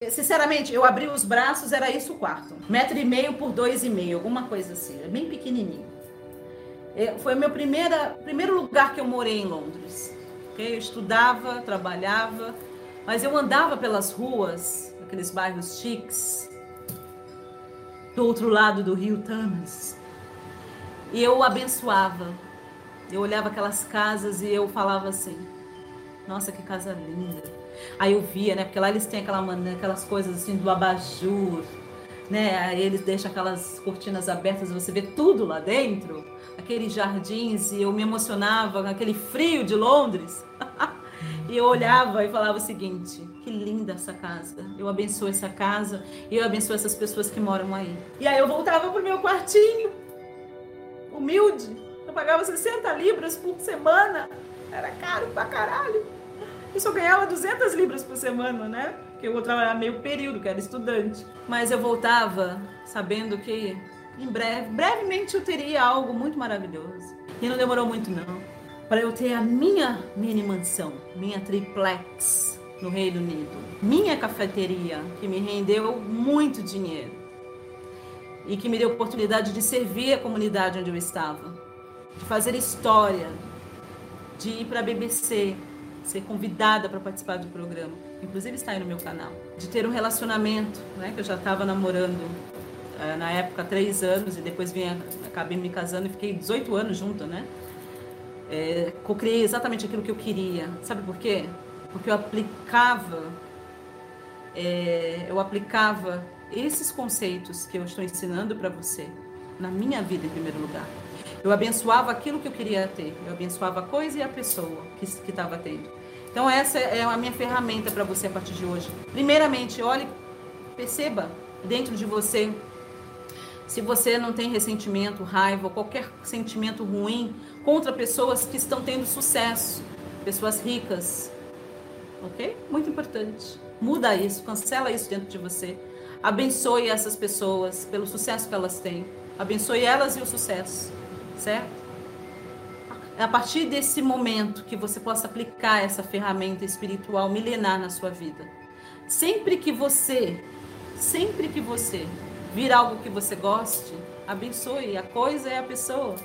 Sinceramente, eu abri os braços, era isso o quarto. Metro e meio por dois e meio, alguma coisa assim, bem pequenininho. Foi o meu primeira, primeiro lugar que eu morei em Londres. Eu estudava, trabalhava, mas eu andava pelas ruas, aqueles bairros chiques, do outro lado do rio Thames. E eu abençoava. Eu olhava aquelas casas e eu falava assim: Nossa, que casa linda. Aí eu via, né? Porque lá eles têm aquela, aquelas coisas assim do abajur, né? Aí eles deixam aquelas cortinas abertas, você vê tudo lá dentro, aqueles jardins, e eu me emocionava com aquele frio de Londres. e eu olhava e falava o seguinte: que linda essa casa. Eu abençoo essa casa e eu abençoo essas pessoas que moram aí. E aí eu voltava pro meu quartinho, humilde. Eu pagava 60 libras por semana. Era caro pra caralho. Isso eu ganhava 200 libras por semana, né? Porque eu vou trabalhar meio período, que era estudante. Mas eu voltava sabendo que em breve, brevemente eu teria algo muito maravilhoso. E não demorou muito não. Para eu ter a minha mini mansão, minha triplex no Reino Unido, minha cafeteria, que me rendeu muito dinheiro e que me deu oportunidade de servir a comunidade onde eu estava, de fazer história, de ir para a BBC, ser convidada para participar do programa, inclusive está aí no meu canal, de ter um relacionamento, né, que eu já estava namorando eh, na época três anos e depois vim, acabei me casando e fiquei 18 anos junto, né? É, criei exatamente aquilo que eu queria. Sabe por quê? Porque eu aplicava, é, eu aplicava esses conceitos que eu estou ensinando para você na minha vida em primeiro lugar. Eu abençoava aquilo que eu queria ter. Eu abençoava a coisa e a pessoa que estava tendo. Então essa é a minha ferramenta para você a partir de hoje. Primeiramente, olhe, perceba dentro de você se você não tem ressentimento, raiva ou qualquer sentimento ruim contra pessoas que estão tendo sucesso, pessoas ricas. OK? Muito importante. Muda isso, cancela isso dentro de você. Abençoe essas pessoas pelo sucesso que elas têm. Abençoe elas e o sucesso, certo? É a partir desse momento que você possa aplicar essa ferramenta espiritual milenar na sua vida. Sempre que você, sempre que você vir algo que você goste, abençoe a coisa e a pessoa,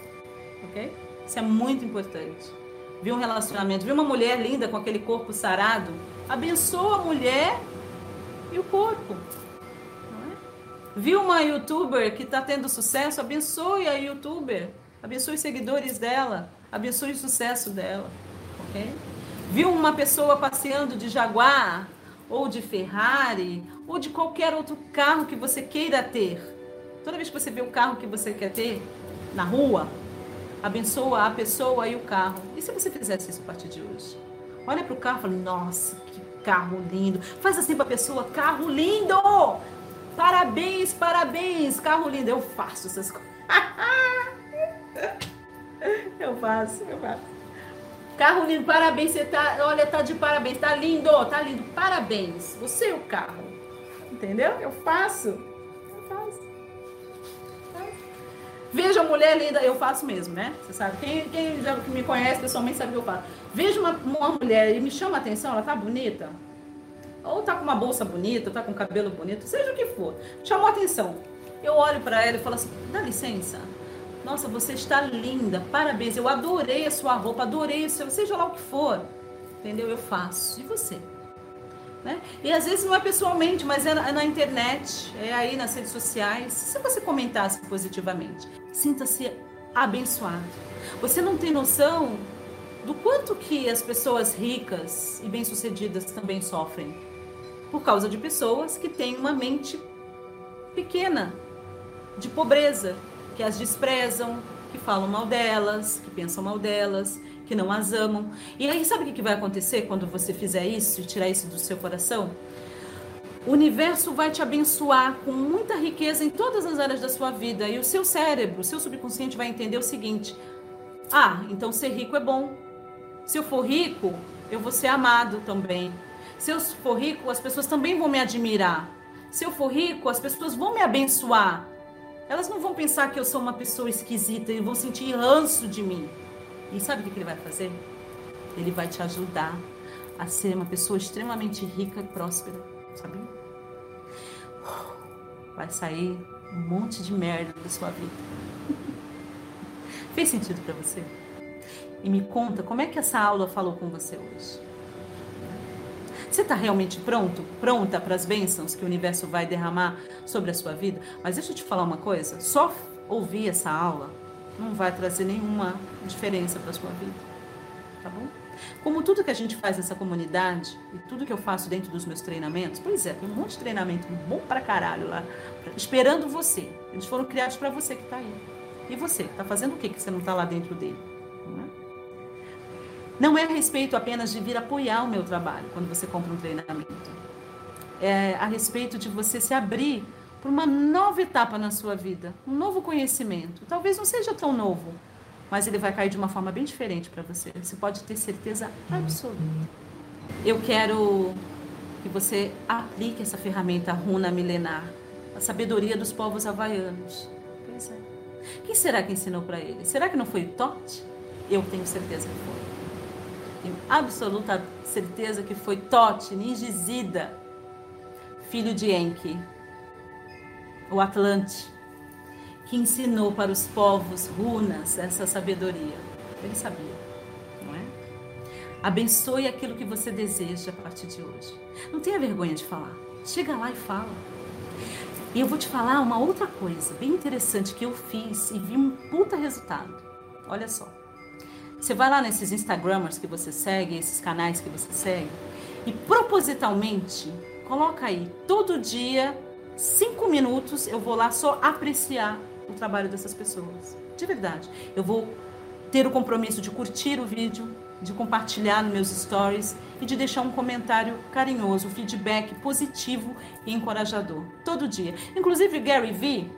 ok? Isso é muito importante. Vi um relacionamento, vi uma mulher linda com aquele corpo sarado, abençoa a mulher e o corpo. Viu uma youtuber que está tendo sucesso? Abençoe a youtuber. Abençoe os seguidores dela. Abençoe o sucesso dela. Ok? Viu uma pessoa passeando de Jaguar, ou de Ferrari, ou de qualquer outro carro que você queira ter. Toda vez que você vê o carro que você quer ter na rua, abençoa a pessoa e o carro. E se você fizesse isso a partir de hoje? Olha para o carro e fala: Nossa, que carro lindo. Faz assim para a pessoa: Carro lindo! Parabéns, parabéns, carro lindo. Eu faço essas coisas. eu faço, eu faço. Carro lindo, parabéns, você tá, olha, tá de parabéns, tá lindo, tá lindo, parabéns. Você é o carro. Entendeu? Eu faço. Eu faço. Veja mulher linda, eu faço mesmo, né? Você sabe, quem, quem já me conhece pessoalmente sabe o que eu faço. Veja uma, uma mulher e me chama a atenção, ela tá bonita ou tá com uma bolsa bonita, tá com cabelo bonito, seja o que for, chamou atenção. Eu olho para ela e falo assim: dá licença. Nossa, você está linda, parabéns. Eu adorei a sua roupa, adorei o seu, seja lá o que for. Entendeu? Eu faço. E você? Né? E às vezes não é pessoalmente, mas é na, é na, internet, é aí nas redes sociais. Se você comentasse positivamente, sinta-se abençoado. Você não tem noção do quanto que as pessoas ricas e bem-sucedidas também sofrem por causa de pessoas que têm uma mente pequena, de pobreza, que as desprezam, que falam mal delas, que pensam mal delas, que não as amam. E aí, sabe o que vai acontecer quando você fizer isso e tirar isso do seu coração? O universo vai te abençoar com muita riqueza em todas as áreas da sua vida e o seu cérebro, o seu subconsciente vai entender o seguinte: ah, então ser rico é bom. Se eu for rico, eu vou ser amado também. Se eu for rico, as pessoas também vão me admirar. Se eu for rico, as pessoas vão me abençoar. Elas não vão pensar que eu sou uma pessoa esquisita e vão sentir ranço de mim. E sabe o que ele vai fazer? Ele vai te ajudar a ser uma pessoa extremamente rica e próspera, sabe? vai sair um monte de merda da sua vida. Fez sentido para você? E me conta como é que essa aula falou com você hoje. Você está realmente pronto, pronta para as bênçãos que o universo vai derramar sobre a sua vida? Mas deixa eu te falar uma coisa: só ouvir essa aula não vai trazer nenhuma diferença para a sua vida. Tá bom? Como tudo que a gente faz nessa comunidade e tudo que eu faço dentro dos meus treinamentos, pois é, tem um monte de treinamento bom para caralho lá, esperando você. Eles foram criados para você que está aí. E você, está fazendo o que que você não está lá dentro dele? Não é? a respeito apenas de vir apoiar o meu trabalho quando você compra um treinamento. É a respeito de você se abrir para uma nova etapa na sua vida, um novo conhecimento. Talvez não seja tão novo, mas ele vai cair de uma forma bem diferente para você. Você pode ter certeza absoluta. Eu quero que você aplique essa ferramenta runa milenar, a sabedoria dos povos havaianos. Pois é. Quem será que ensinou para ele? Será que não foi Tote? Eu tenho certeza que foi. Tenho absoluta certeza que foi Tote, Ningizida, filho de Enki, o Atlante, que ensinou para os povos runas essa sabedoria. Ele sabia, não é? Abençoe aquilo que você deseja a partir de hoje. Não tenha vergonha de falar. Chega lá e fala. E eu vou te falar uma outra coisa bem interessante que eu fiz e vi um puta resultado. Olha só. Você vai lá nesses Instagramers que você segue, esses canais que você segue, e propositalmente coloca aí todo dia cinco minutos eu vou lá só apreciar o trabalho dessas pessoas. De verdade. Eu vou ter o compromisso de curtir o vídeo, de compartilhar nos meus stories e de deixar um comentário carinhoso, feedback positivo e encorajador. Todo dia. Inclusive Gary V,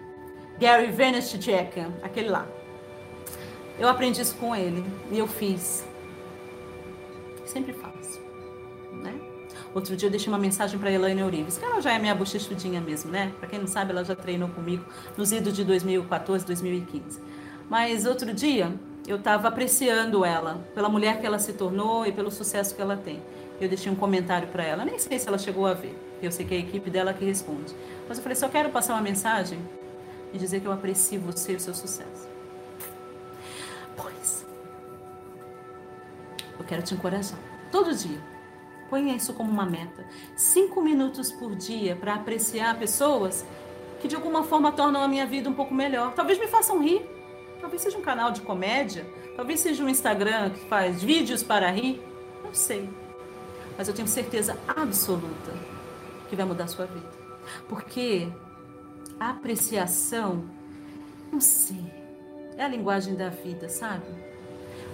Gary Vaynerchuk, aquele lá. Eu aprendi isso com ele e eu fiz. Sempre faço. Outro dia eu deixei uma mensagem para Elaine Eurives, que ela já é minha bochechudinha mesmo, né? Para quem não sabe, ela já treinou comigo nos idos de 2014, 2015. Mas outro dia eu estava apreciando ela, pela mulher que ela se tornou e pelo sucesso que ela tem. Eu deixei um comentário para ela, nem sei se ela chegou a ver, eu sei que é a equipe dela que responde. Mas eu falei, só quero passar uma mensagem e dizer que eu aprecio você e o seu sucesso. Eu quero te encorajar, todo dia Ponha isso como uma meta. Cinco minutos por dia para apreciar pessoas que de alguma forma tornam a minha vida um pouco melhor. Talvez me façam rir. Talvez seja um canal de comédia. Talvez seja um Instagram que faz vídeos para rir. Não sei. Mas eu tenho certeza absoluta que vai mudar a sua vida. Porque a apreciação, não sei, é a linguagem da vida, sabe?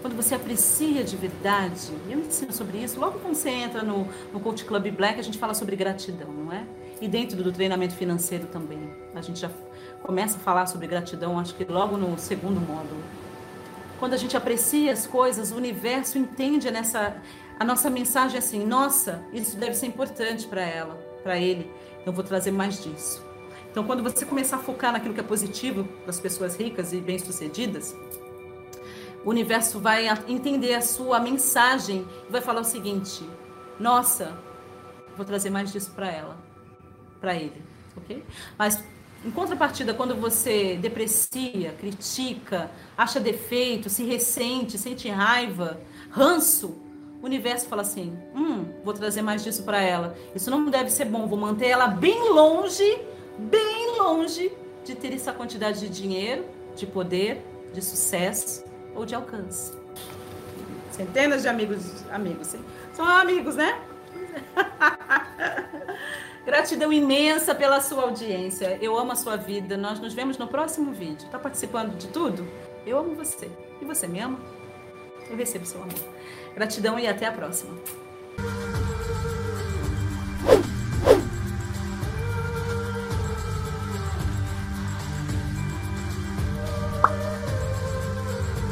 Quando você aprecia de verdade, eu ensino sobre isso, logo quando você entra no, no Coach Club Black, a gente fala sobre gratidão, não é? E dentro do treinamento financeiro também. A gente já começa a falar sobre gratidão, acho que logo no segundo módulo. Quando a gente aprecia as coisas, o universo entende nessa a nossa mensagem assim, nossa, isso deve ser importante para ela, para ele. Eu vou trazer mais disso. Então, quando você começar a focar naquilo que é positivo das pessoas ricas e bem-sucedidas, o universo vai entender a sua mensagem e vai falar o seguinte: nossa, vou trazer mais disso para ela, para ele, ok? Mas em contrapartida, quando você deprecia, critica, acha defeito, se ressente, sente raiva, ranço, o universo fala assim: hum, vou trazer mais disso para ela. Isso não deve ser bom, vou manter ela bem longe, bem longe de ter essa quantidade de dinheiro, de poder, de sucesso ou de alcance. Centenas de amigos, amigos. São amigos, né? Gratidão imensa pela sua audiência. Eu amo a sua vida. Nós nos vemos no próximo vídeo. Está participando de tudo? Eu amo você. E você me ama? Eu recebo seu amor. Gratidão e até a próxima.